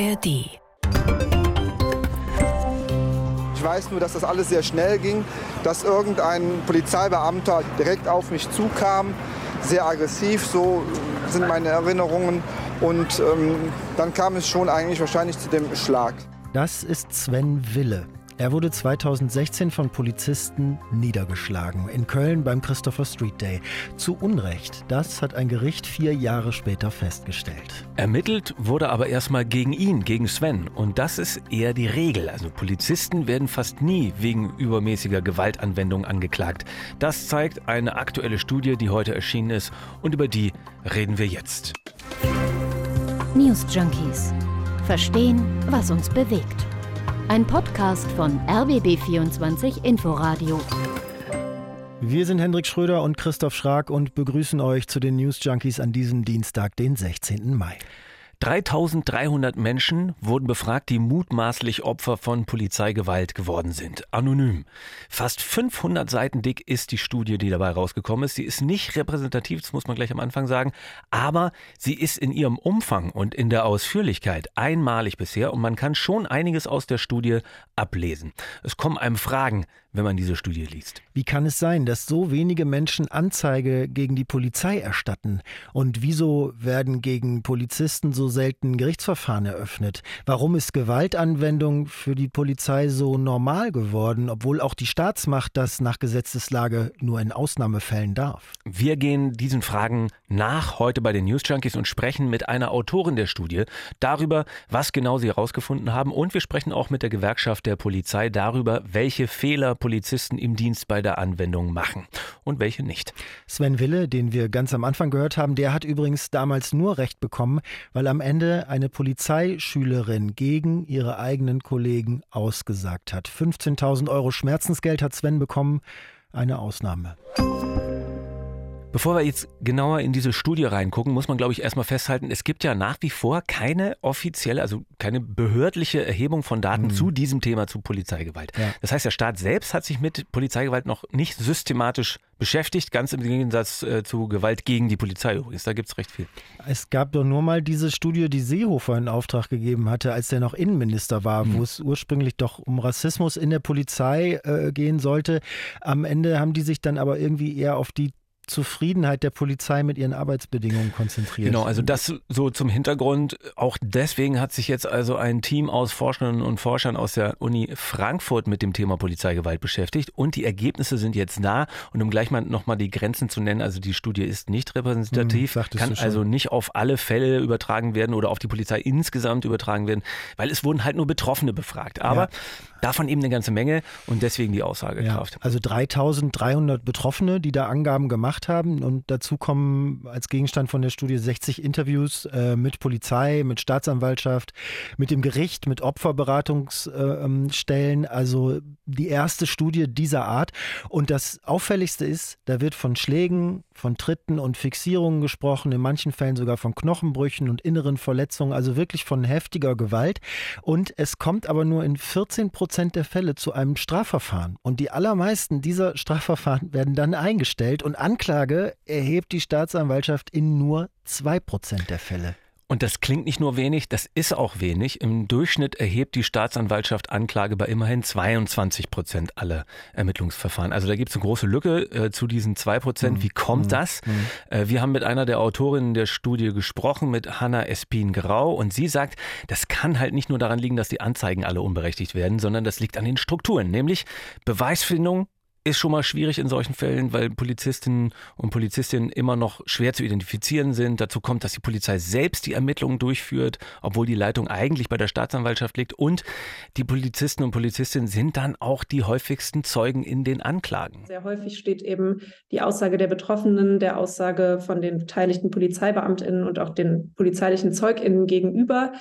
ARD. Ich weiß nur, dass das alles sehr schnell ging, dass irgendein Polizeibeamter direkt auf mich zukam, sehr aggressiv, so sind meine Erinnerungen. Und ähm, dann kam es schon eigentlich wahrscheinlich zu dem Schlag. Das ist Sven Wille. Er wurde 2016 von Polizisten niedergeschlagen in Köln beim Christopher Street Day. Zu Unrecht. Das hat ein Gericht vier Jahre später festgestellt. Ermittelt wurde aber erstmal gegen ihn, gegen Sven. Und das ist eher die Regel. Also Polizisten werden fast nie wegen übermäßiger Gewaltanwendung angeklagt. Das zeigt eine aktuelle Studie, die heute erschienen ist. Und über die reden wir jetzt. News Junkies. Verstehen, was uns bewegt. Ein Podcast von RBB24 Inforadio. Wir sind Hendrik Schröder und Christoph Schrag und begrüßen euch zu den News Junkies an diesem Dienstag, den 16. Mai. 3300 Menschen wurden befragt, die mutmaßlich Opfer von Polizeigewalt geworden sind. Anonym. Fast 500 Seiten dick ist die Studie, die dabei rausgekommen ist. Sie ist nicht repräsentativ, das muss man gleich am Anfang sagen, aber sie ist in ihrem Umfang und in der Ausführlichkeit einmalig bisher und man kann schon einiges aus der Studie ablesen. Es kommen einem Fragen, wenn man diese Studie liest. Wie kann es sein, dass so wenige Menschen Anzeige gegen die Polizei erstatten? Und wieso werden gegen Polizisten so selten Gerichtsverfahren eröffnet? Warum ist Gewaltanwendung für die Polizei so normal geworden, obwohl auch die Staatsmacht das nach Gesetzeslage nur in Ausnahmefällen darf? Wir gehen diesen Fragen nach heute bei den News Junkies und sprechen mit einer Autorin der Studie darüber, was genau sie herausgefunden haben. Und wir sprechen auch mit der Gewerkschaft der Polizei darüber, welche Fehler Polizisten im Dienst bei der Anwendung machen und welche nicht. Sven Wille, den wir ganz am Anfang gehört haben, der hat übrigens damals nur Recht bekommen, weil am Ende eine Polizeischülerin gegen ihre eigenen Kollegen ausgesagt hat. 15.000 Euro Schmerzensgeld hat Sven bekommen. Eine Ausnahme. Bevor wir jetzt genauer in diese Studie reingucken, muss man, glaube ich, erstmal festhalten, es gibt ja nach wie vor keine offizielle, also keine behördliche Erhebung von Daten mhm. zu diesem Thema, zu Polizeigewalt. Ja. Das heißt, der Staat selbst hat sich mit Polizeigewalt noch nicht systematisch beschäftigt, ganz im Gegensatz äh, zu Gewalt gegen die Polizei übrigens. Da gibt es recht viel. Es gab doch nur mal diese Studie, die Seehofer in Auftrag gegeben hatte, als er noch Innenminister war, mhm. wo es ursprünglich doch um Rassismus in der Polizei äh, gehen sollte. Am Ende haben die sich dann aber irgendwie eher auf die Zufriedenheit der Polizei mit ihren Arbeitsbedingungen konzentriert. Genau, also das so zum Hintergrund. Auch deswegen hat sich jetzt also ein Team aus Forscherinnen und Forschern aus der Uni Frankfurt mit dem Thema Polizeigewalt beschäftigt und die Ergebnisse sind jetzt da. Und um gleich mal nochmal die Grenzen zu nennen, also die Studie ist nicht repräsentativ, hm, kann also nicht auf alle Fälle übertragen werden oder auf die Polizei insgesamt übertragen werden, weil es wurden halt nur Betroffene befragt. Aber ja. Davon eben eine ganze Menge und deswegen die Aussagekraft. Ja, also 3300 Betroffene, die da Angaben gemacht haben. Und dazu kommen als Gegenstand von der Studie 60 Interviews äh, mit Polizei, mit Staatsanwaltschaft, mit dem Gericht, mit Opferberatungsstellen. Äh, also die erste Studie dieser Art. Und das Auffälligste ist, da wird von Schlägen, von Tritten und Fixierungen gesprochen, in manchen Fällen sogar von Knochenbrüchen und inneren Verletzungen, also wirklich von heftiger Gewalt. Und es kommt aber nur in 14 Prozent der Fälle zu einem Strafverfahren. Und die allermeisten dieser Strafverfahren werden dann eingestellt und Anklage erhebt die Staatsanwaltschaft in nur 2% der Fälle. Und das klingt nicht nur wenig, das ist auch wenig. Im Durchschnitt erhebt die Staatsanwaltschaft Anklage bei immerhin 22 Prozent aller Ermittlungsverfahren. Also da gibt es eine große Lücke äh, zu diesen zwei Prozent. Mhm. Wie kommt mhm. das? Mhm. Äh, wir haben mit einer der Autorinnen der Studie gesprochen, mit Hanna Espin-Grau, und sie sagt, das kann halt nicht nur daran liegen, dass die Anzeigen alle unberechtigt werden, sondern das liegt an den Strukturen, nämlich Beweisfindung, ist schon mal schwierig in solchen Fällen, weil Polizistinnen und Polizistinnen immer noch schwer zu identifizieren sind. Dazu kommt, dass die Polizei selbst die Ermittlungen durchführt, obwohl die Leitung eigentlich bei der Staatsanwaltschaft liegt. Und die Polizisten und Polizistinnen sind dann auch die häufigsten Zeugen in den Anklagen. Sehr häufig steht eben die Aussage der Betroffenen, der Aussage von den beteiligten Polizeibeamtinnen und auch den polizeilichen Zeuginnen gegenüber.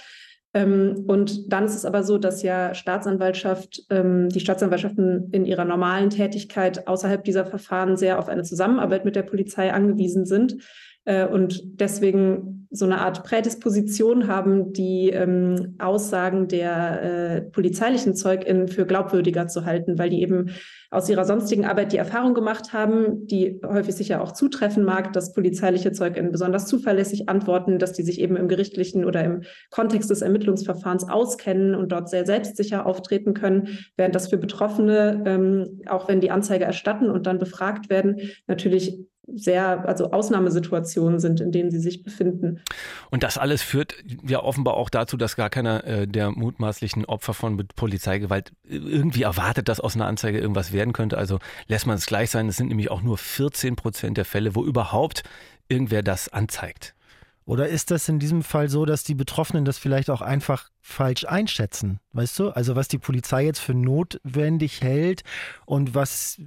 Ähm, und dann ist es aber so, dass ja Staatsanwaltschaft, ähm, die Staatsanwaltschaften in ihrer normalen Tätigkeit außerhalb dieser Verfahren sehr auf eine Zusammenarbeit mit der Polizei angewiesen sind. Äh, und deswegen so eine Art Prädisposition haben, die ähm, Aussagen der äh, polizeilichen ZeugInnen für glaubwürdiger zu halten, weil die eben aus ihrer sonstigen Arbeit die Erfahrung gemacht haben, die häufig sicher auch zutreffen mag, dass polizeiliche ZeugInnen besonders zuverlässig antworten, dass die sich eben im gerichtlichen oder im Kontext des Ermittlungsverfahrens auskennen und dort sehr selbstsicher auftreten können, während das für Betroffene, ähm, auch wenn die Anzeige erstatten und dann befragt werden, natürlich sehr, also Ausnahmesituationen sind, in denen sie sich befinden. Und das alles führt ja offenbar auch dazu, dass gar keiner äh, der mutmaßlichen Opfer von Polizeigewalt irgendwie erwartet, dass aus einer Anzeige irgendwas werden könnte. Also lässt man es gleich sein. Es sind nämlich auch nur 14 Prozent der Fälle, wo überhaupt irgendwer das anzeigt. Oder ist das in diesem Fall so, dass die Betroffenen das vielleicht auch einfach falsch einschätzen? Weißt du? Also was die Polizei jetzt für notwendig hält und was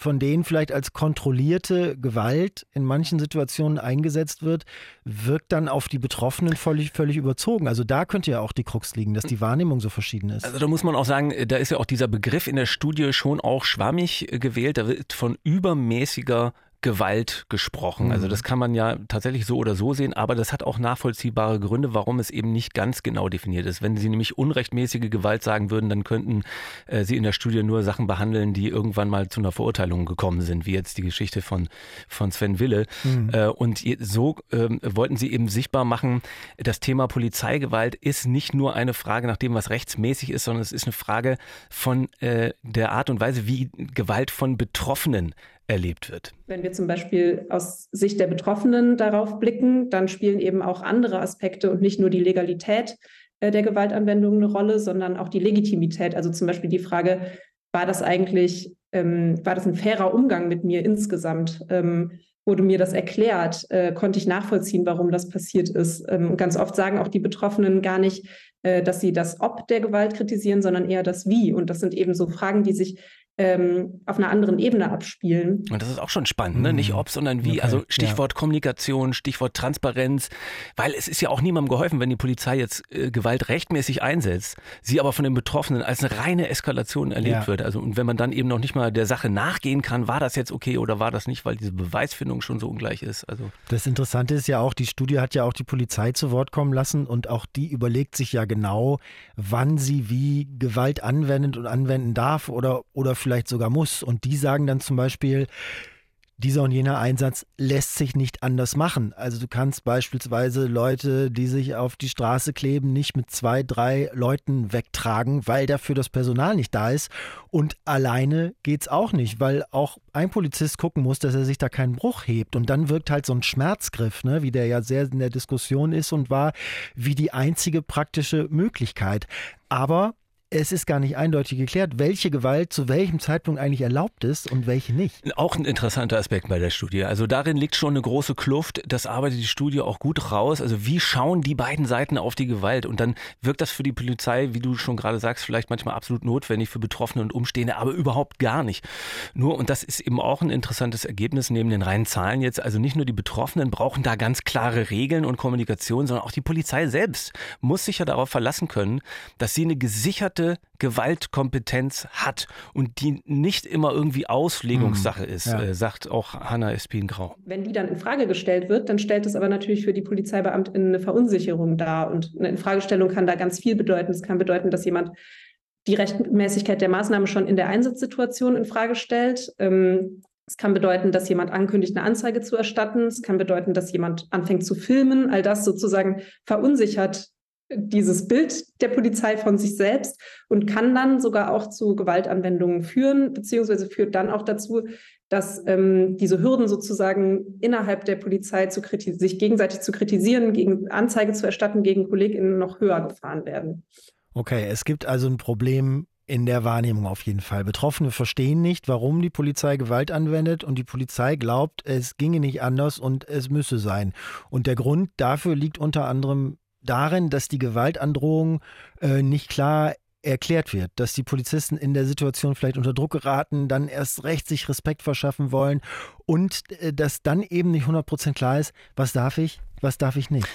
von denen vielleicht als kontrollierte Gewalt in manchen Situationen eingesetzt wird, wirkt dann auf die Betroffenen völlig, völlig überzogen. Also da könnte ja auch die Krux liegen, dass die Wahrnehmung so verschieden ist. Also da muss man auch sagen, da ist ja auch dieser Begriff in der Studie schon auch schwammig gewählt. Da wird von übermäßiger Gewalt gesprochen. Also mhm. das kann man ja tatsächlich so oder so sehen, aber das hat auch nachvollziehbare Gründe, warum es eben nicht ganz genau definiert ist. Wenn Sie nämlich unrechtmäßige Gewalt sagen würden, dann könnten äh, Sie in der Studie nur Sachen behandeln, die irgendwann mal zu einer Verurteilung gekommen sind, wie jetzt die Geschichte von, von Sven Wille. Mhm. Äh, und so äh, wollten Sie eben sichtbar machen, das Thema Polizeigewalt ist nicht nur eine Frage nach dem, was rechtsmäßig ist, sondern es ist eine Frage von äh, der Art und Weise, wie Gewalt von Betroffenen erlebt wird. Wenn wir zum Beispiel aus Sicht der Betroffenen darauf blicken, dann spielen eben auch andere Aspekte und nicht nur die Legalität äh, der Gewaltanwendung eine Rolle, sondern auch die Legitimität. Also zum Beispiel die Frage, war das eigentlich, ähm, war das ein fairer Umgang mit mir insgesamt? Ähm, wurde mir das erklärt? Äh, konnte ich nachvollziehen, warum das passiert ist? Ähm, ganz oft sagen auch die Betroffenen gar nicht, äh, dass sie das Ob der Gewalt kritisieren, sondern eher das Wie. Und das sind eben so Fragen, die sich ähm, auf einer anderen Ebene abspielen. Und das ist auch schon spannend, ne? nicht ob, sondern wie. Okay, also Stichwort ja. Kommunikation, Stichwort Transparenz, weil es ist ja auch niemandem geholfen, wenn die Polizei jetzt äh, Gewalt rechtmäßig einsetzt, sie aber von den Betroffenen als eine reine Eskalation erlebt ja. wird. Also und wenn man dann eben noch nicht mal der Sache nachgehen kann, war das jetzt okay oder war das nicht, weil diese Beweisfindung schon so ungleich ist. Also das Interessante ist ja auch, die Studie hat ja auch die Polizei zu Wort kommen lassen und auch die überlegt sich ja genau, wann sie wie Gewalt anwendet und anwenden darf oder oder vielleicht vielleicht sogar muss. Und die sagen dann zum Beispiel, dieser und jener Einsatz lässt sich nicht anders machen. Also du kannst beispielsweise Leute, die sich auf die Straße kleben, nicht mit zwei, drei Leuten wegtragen, weil dafür das Personal nicht da ist. Und alleine geht es auch nicht, weil auch ein Polizist gucken muss, dass er sich da keinen Bruch hebt. Und dann wirkt halt so ein Schmerzgriff, ne, wie der ja sehr in der Diskussion ist und war, wie die einzige praktische Möglichkeit. Aber es ist gar nicht eindeutig geklärt, welche Gewalt zu welchem Zeitpunkt eigentlich erlaubt ist und welche nicht. Auch ein interessanter Aspekt bei der Studie. Also darin liegt schon eine große Kluft. Das arbeitet die Studie auch gut raus. Also wie schauen die beiden Seiten auf die Gewalt? Und dann wirkt das für die Polizei, wie du schon gerade sagst, vielleicht manchmal absolut notwendig für Betroffene und Umstehende, aber überhaupt gar nicht. Nur, und das ist eben auch ein interessantes Ergebnis neben den reinen Zahlen jetzt. Also nicht nur die Betroffenen brauchen da ganz klare Regeln und Kommunikation, sondern auch die Polizei selbst muss sich ja darauf verlassen können, dass sie eine gesicherte gesicherte Gewaltkompetenz hat und die nicht immer irgendwie Auslegungssache mhm. ist, ja. äh, sagt auch Hanna Espin-Grau. Wenn die dann in Frage gestellt wird, dann stellt es aber natürlich für die Polizeibeamtinnen eine Verunsicherung dar. Und eine Infragestellung kann da ganz viel bedeuten. Es kann bedeuten, dass jemand die Rechtmäßigkeit der Maßnahme schon in der Einsatzsituation in Frage stellt. Ähm, es kann bedeuten, dass jemand ankündigt, eine Anzeige zu erstatten. Es kann bedeuten, dass jemand anfängt zu filmen. All das sozusagen verunsichert dieses Bild der Polizei von sich selbst und kann dann sogar auch zu Gewaltanwendungen führen, beziehungsweise führt dann auch dazu, dass ähm, diese Hürden sozusagen innerhalb der Polizei zu sich gegenseitig zu kritisieren, gegen Anzeige zu erstatten gegen KollegInnen noch höher gefahren werden. Okay, es gibt also ein Problem in der Wahrnehmung auf jeden Fall. Betroffene verstehen nicht, warum die Polizei Gewalt anwendet und die Polizei glaubt, es ginge nicht anders und es müsse sein. Und der Grund dafür liegt unter anderem darin, dass die Gewaltandrohung äh, nicht klar erklärt wird, dass die Polizisten in der Situation vielleicht unter Druck geraten, dann erst recht sich Respekt verschaffen wollen und äh, dass dann eben nicht 100% klar ist, was darf ich, was darf ich nicht.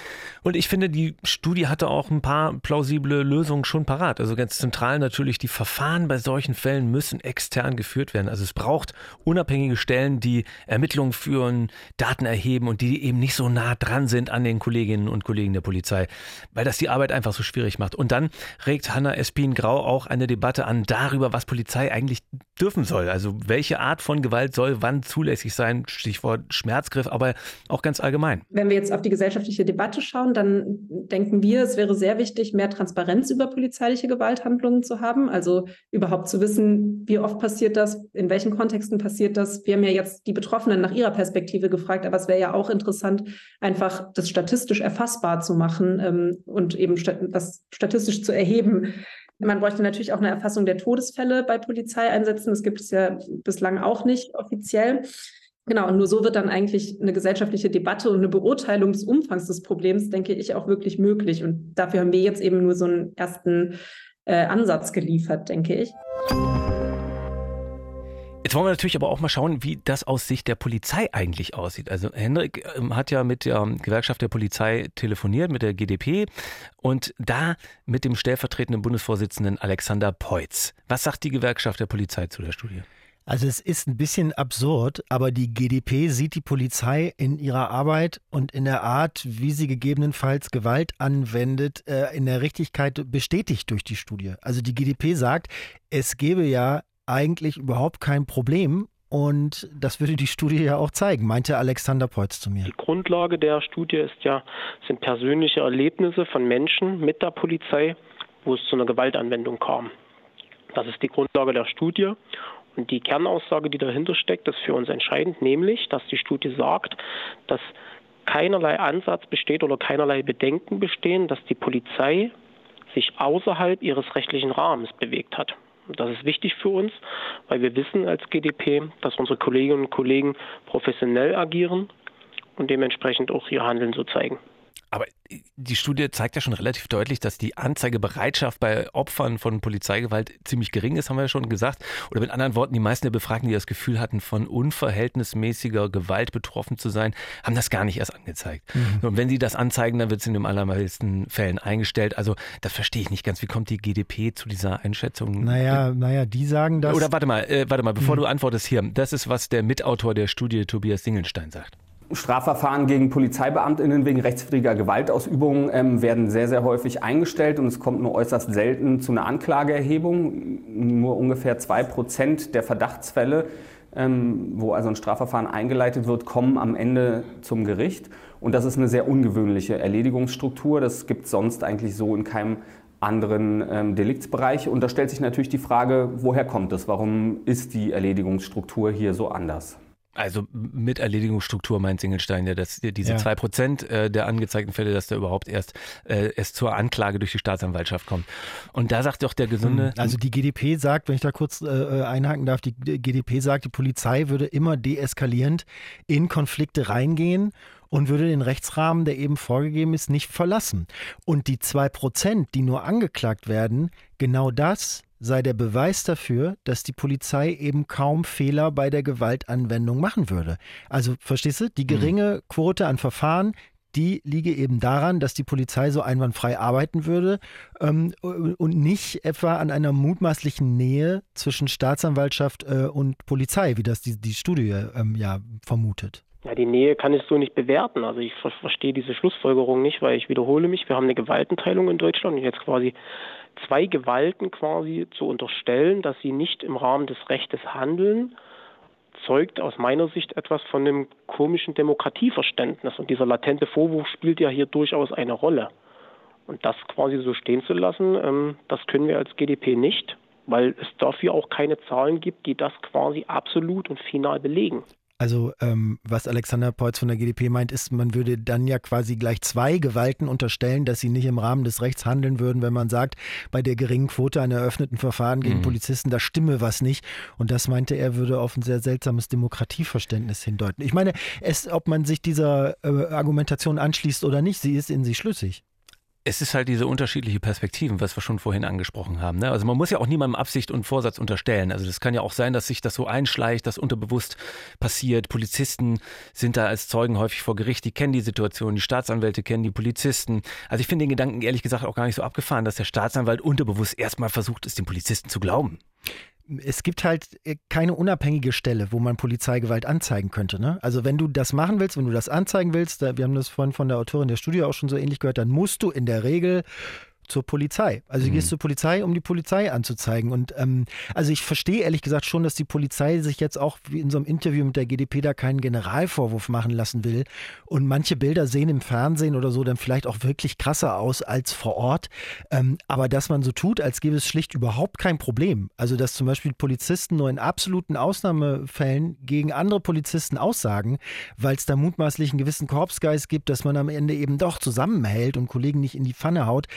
Und ich finde, die Studie hatte auch ein paar plausible Lösungen schon parat. Also ganz zentral natürlich, die Verfahren bei solchen Fällen müssen extern geführt werden. Also es braucht unabhängige Stellen, die Ermittlungen führen, Daten erheben und die eben nicht so nah dran sind an den Kolleginnen und Kollegen der Polizei, weil das die Arbeit einfach so schwierig macht. Und dann regt Hanna Espin-Grau auch eine Debatte an darüber, was Polizei eigentlich dürfen soll. Also welche Art von Gewalt soll wann zulässig sein, Stichwort Schmerzgriff, aber auch ganz allgemein. Wenn wir jetzt auf die gesellschaftliche Debatte schauen, dann denken wir, es wäre sehr wichtig, mehr Transparenz über polizeiliche Gewalthandlungen zu haben. Also überhaupt zu wissen, wie oft passiert das, in welchen Kontexten passiert das. Wir haben ja jetzt die Betroffenen nach ihrer Perspektive gefragt, aber es wäre ja auch interessant, einfach das statistisch erfassbar zu machen ähm, und eben das statistisch zu erheben. Man bräuchte natürlich auch eine Erfassung der Todesfälle bei Polizeieinsätzen. Das gibt es ja bislang auch nicht offiziell. Genau, und nur so wird dann eigentlich eine gesellschaftliche Debatte und eine Beurteilung des Umfangs des Problems, denke ich, auch wirklich möglich. Und dafür haben wir jetzt eben nur so einen ersten äh, Ansatz geliefert, denke ich. Jetzt wollen wir natürlich aber auch mal schauen, wie das aus Sicht der Polizei eigentlich aussieht. Also Hendrik ähm, hat ja mit der Gewerkschaft der Polizei telefoniert, mit der GdP und da mit dem stellvertretenden Bundesvorsitzenden Alexander Peutz. Was sagt die Gewerkschaft der Polizei zu der Studie? Also es ist ein bisschen absurd, aber die GdP sieht die Polizei in ihrer Arbeit und in der Art, wie sie gegebenenfalls Gewalt anwendet, äh, in der Richtigkeit bestätigt durch die Studie. Also die GdP sagt, es gäbe ja eigentlich überhaupt kein Problem und das würde die Studie ja auch zeigen, meinte Alexander Peutz zu mir. Die Grundlage der Studie ist ja, sind persönliche Erlebnisse von Menschen mit der Polizei, wo es zu einer Gewaltanwendung kam. Das ist die Grundlage der Studie. Und die Kernaussage, die dahinter steckt, ist für uns entscheidend, nämlich, dass die Studie sagt, dass keinerlei Ansatz besteht oder keinerlei Bedenken bestehen, dass die Polizei sich außerhalb ihres rechtlichen Rahmens bewegt hat. Das ist wichtig für uns, weil wir wissen als GdP, dass unsere Kolleginnen und Kollegen professionell agieren und dementsprechend auch ihr Handeln so zeigen. Aber die Studie zeigt ja schon relativ deutlich, dass die Anzeigebereitschaft bei Opfern von Polizeigewalt ziemlich gering ist, haben wir ja schon gesagt. Oder mit anderen Worten, die meisten der Befragten, die das Gefühl hatten, von unverhältnismäßiger Gewalt betroffen zu sein, haben das gar nicht erst angezeigt. Mhm. Und wenn sie das anzeigen, dann wird es in den allermeisten Fällen eingestellt. Also das verstehe ich nicht ganz. Wie kommt die GdP zu dieser Einschätzung? Naja, naja, die sagen das. Oder warte mal, äh, warte mal, bevor mhm. du antwortest hier. Das ist, was der Mitautor der Studie Tobias Dingelstein sagt. Strafverfahren gegen Polizeibeamtinnen wegen rechtswidriger Gewaltausübung ähm, werden sehr, sehr häufig eingestellt und es kommt nur äußerst selten zu einer Anklageerhebung. Nur ungefähr zwei Prozent der Verdachtsfälle, ähm, wo also ein Strafverfahren eingeleitet wird, kommen am Ende zum Gericht. Und das ist eine sehr ungewöhnliche Erledigungsstruktur. Das gibt es sonst eigentlich so in keinem anderen ähm, Deliktsbereich. Und da stellt sich natürlich die Frage, woher kommt es? Warum ist die Erledigungsstruktur hier so anders? Also mit Erledigungsstruktur meint Singelstein ja, dass diese zwei ja. Prozent äh, der angezeigten Fälle, dass da überhaupt erst äh, es zur Anklage durch die Staatsanwaltschaft kommt. Und da sagt doch der gesunde. Hm, also die GdP sagt, wenn ich da kurz äh, äh einhaken darf, die GdP sagt, die Polizei würde immer deeskalierend in Konflikte reingehen und würde den Rechtsrahmen, der eben vorgegeben ist, nicht verlassen. Und die zwei Prozent, die nur angeklagt werden, genau das sei der Beweis dafür, dass die Polizei eben kaum Fehler bei der Gewaltanwendung machen würde. Also verstehst du, die mhm. geringe Quote an Verfahren, die liege eben daran, dass die Polizei so einwandfrei arbeiten würde ähm, und nicht etwa an einer mutmaßlichen Nähe zwischen Staatsanwaltschaft äh, und Polizei, wie das die, die Studie ähm, ja vermutet. Ja, die Nähe kann ich so nicht bewerten. Also ich verstehe diese Schlussfolgerung nicht, weil ich wiederhole mich, wir haben eine Gewaltenteilung in Deutschland und jetzt quasi zwei Gewalten quasi zu unterstellen, dass sie nicht im Rahmen des Rechtes handeln, zeugt aus meiner Sicht etwas von einem komischen Demokratieverständnis. Und dieser latente Vorwurf spielt ja hier durchaus eine Rolle. Und das quasi so stehen zu lassen, ähm, das können wir als GdP nicht, weil es dafür auch keine Zahlen gibt, die das quasi absolut und final belegen. Also ähm, was Alexander Peutz von der GdP meint, ist, man würde dann ja quasi gleich zwei Gewalten unterstellen, dass sie nicht im Rahmen des Rechts handeln würden, wenn man sagt, bei der geringen Quote an eröffneten Verfahren gegen mhm. Polizisten, da stimme was nicht. Und das meinte er, würde auf ein sehr seltsames Demokratieverständnis hindeuten. Ich meine, es, ob man sich dieser äh, Argumentation anschließt oder nicht, sie ist in sich schlüssig. Es ist halt diese unterschiedliche Perspektiven, was wir schon vorhin angesprochen haben. Ne? Also man muss ja auch niemandem Absicht und Vorsatz unterstellen. Also das kann ja auch sein, dass sich das so einschleicht, dass unterbewusst passiert. Polizisten sind da als Zeugen häufig vor Gericht, die kennen die Situation, die Staatsanwälte kennen die Polizisten. Also ich finde den Gedanken ehrlich gesagt auch gar nicht so abgefahren, dass der Staatsanwalt unterbewusst erstmal versucht, es den Polizisten zu glauben es gibt halt äh, keine unabhängige Stelle, wo man Polizeigewalt anzeigen könnte. Ne? Also wenn du das machen willst, wenn du das anzeigen willst, wir haben das vorhin von der Autorin der Studie auch schon so ähnlich gehört, dann musst du in der Regel zur Polizei. Also du mhm. gehst zur Polizei, um die Polizei anzuzeigen. Und ähm, also ich verstehe ehrlich gesagt schon, dass die Polizei sich jetzt auch wie in so einem Interview mit der GDP da keinen Generalvorwurf machen lassen will. Und manche Bilder sehen im Fernsehen oder so dann vielleicht auch wirklich krasser aus als vor Ort. Ähm, aber dass man so tut, als gäbe es schlicht überhaupt kein Problem. Also dass zum Beispiel Polizisten nur in absoluten Ausnahmefällen gegen andere Polizisten aussagen, weil es da mutmaßlich einen gewissen Korpsgeist gibt, dass man am Ende eben doch zusammenhält und Kollegen nicht in die Pfanne haut.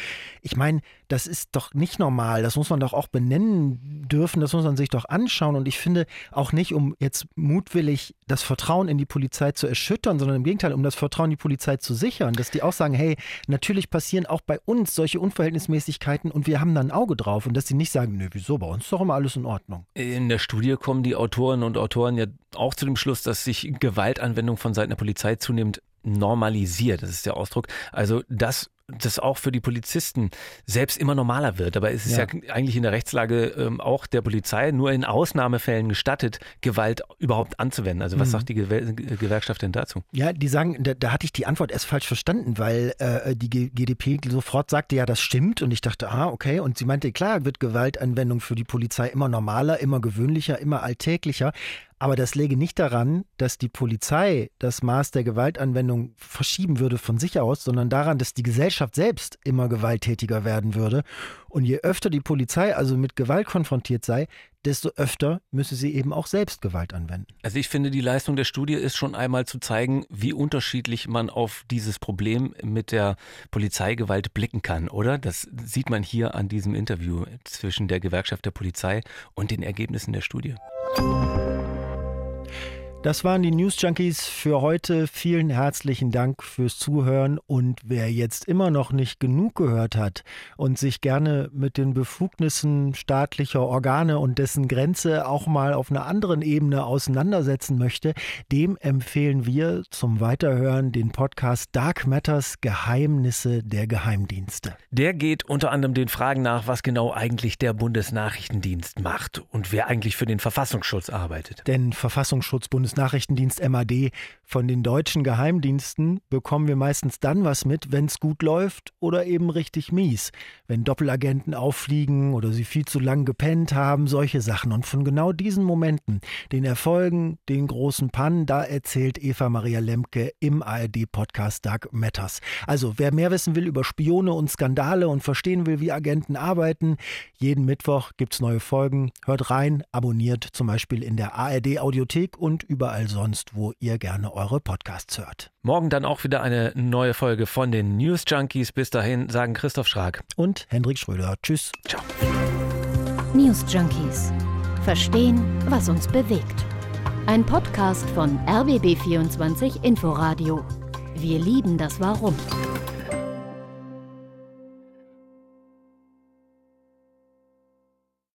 Ich meine, das ist doch nicht normal. Das muss man doch auch benennen dürfen. Das muss man sich doch anschauen. Und ich finde auch nicht, um jetzt mutwillig das Vertrauen in die Polizei zu erschüttern, sondern im Gegenteil, um das Vertrauen in die Polizei zu sichern. Dass die auch sagen, hey, natürlich passieren auch bei uns solche Unverhältnismäßigkeiten und wir haben da ein Auge drauf. Und dass sie nicht sagen, nö, wieso, bei uns ist doch immer alles in Ordnung. In der Studie kommen die Autorinnen und Autoren ja auch zu dem Schluss, dass sich Gewaltanwendung von Seiten der Polizei zunehmend normalisiert. Das ist der Ausdruck. Also das das auch für die Polizisten selbst immer normaler wird. Aber es ist ja, ja eigentlich in der Rechtslage ähm, auch der Polizei nur in Ausnahmefällen gestattet, Gewalt überhaupt anzuwenden. Also was mhm. sagt die Gewer Gewerkschaft denn dazu? Ja, die sagen, da, da, hatte ich die Antwort erst falsch verstanden, weil äh, die G GDP sofort sagte, ja, das stimmt. Und ich dachte, ah, okay. Und sie meinte, klar, wird Gewaltanwendung für die Polizei immer normaler, immer gewöhnlicher, immer alltäglicher. Aber das läge nicht daran, dass die Polizei das Maß der Gewaltanwendung verschieben würde von sich aus, sondern daran, dass die Gesellschaft selbst immer gewalttätiger werden würde. Und je öfter die Polizei also mit Gewalt konfrontiert sei, desto öfter müsse sie eben auch selbst Gewalt anwenden. Also ich finde, die Leistung der Studie ist schon einmal zu zeigen, wie unterschiedlich man auf dieses Problem mit der Polizeigewalt blicken kann, oder? Das sieht man hier an diesem Interview zwischen der Gewerkschaft der Polizei und den Ergebnissen der Studie. Das waren die News Junkies für heute. Vielen herzlichen Dank fürs Zuhören. Und wer jetzt immer noch nicht genug gehört hat und sich gerne mit den Befugnissen staatlicher Organe und dessen Grenze auch mal auf einer anderen Ebene auseinandersetzen möchte, dem empfehlen wir zum Weiterhören den Podcast Dark Matters Geheimnisse der Geheimdienste. Der geht unter anderem den Fragen nach, was genau eigentlich der Bundesnachrichtendienst macht und wer eigentlich für den Verfassungsschutz arbeitet. Denn Verfassungsschutz Bundes Bundesnachrichtendienst MAD, von den deutschen Geheimdiensten bekommen wir meistens dann was mit, wenn es gut läuft oder eben richtig mies. Wenn Doppelagenten auffliegen oder sie viel zu lang gepennt haben, solche Sachen. Und von genau diesen Momenten, den Erfolgen, den großen Pannen, da erzählt Eva Maria Lemke im ARD-Podcast Dark Matters. Also, wer mehr wissen will über Spione und Skandale und verstehen will, wie Agenten arbeiten, jeden Mittwoch gibt es neue Folgen. Hört rein, abonniert zum Beispiel in der ARD-Audiothek und überall sonst, wo ihr gerne eure Podcasts hört. Morgen dann auch wieder eine neue Folge von den News Junkies. Bis dahin sagen Christoph Schrag und Hendrik Schröder. Tschüss. Ciao. News Junkies. Verstehen, was uns bewegt. Ein Podcast von RBB24 Inforadio. Wir lieben das Warum.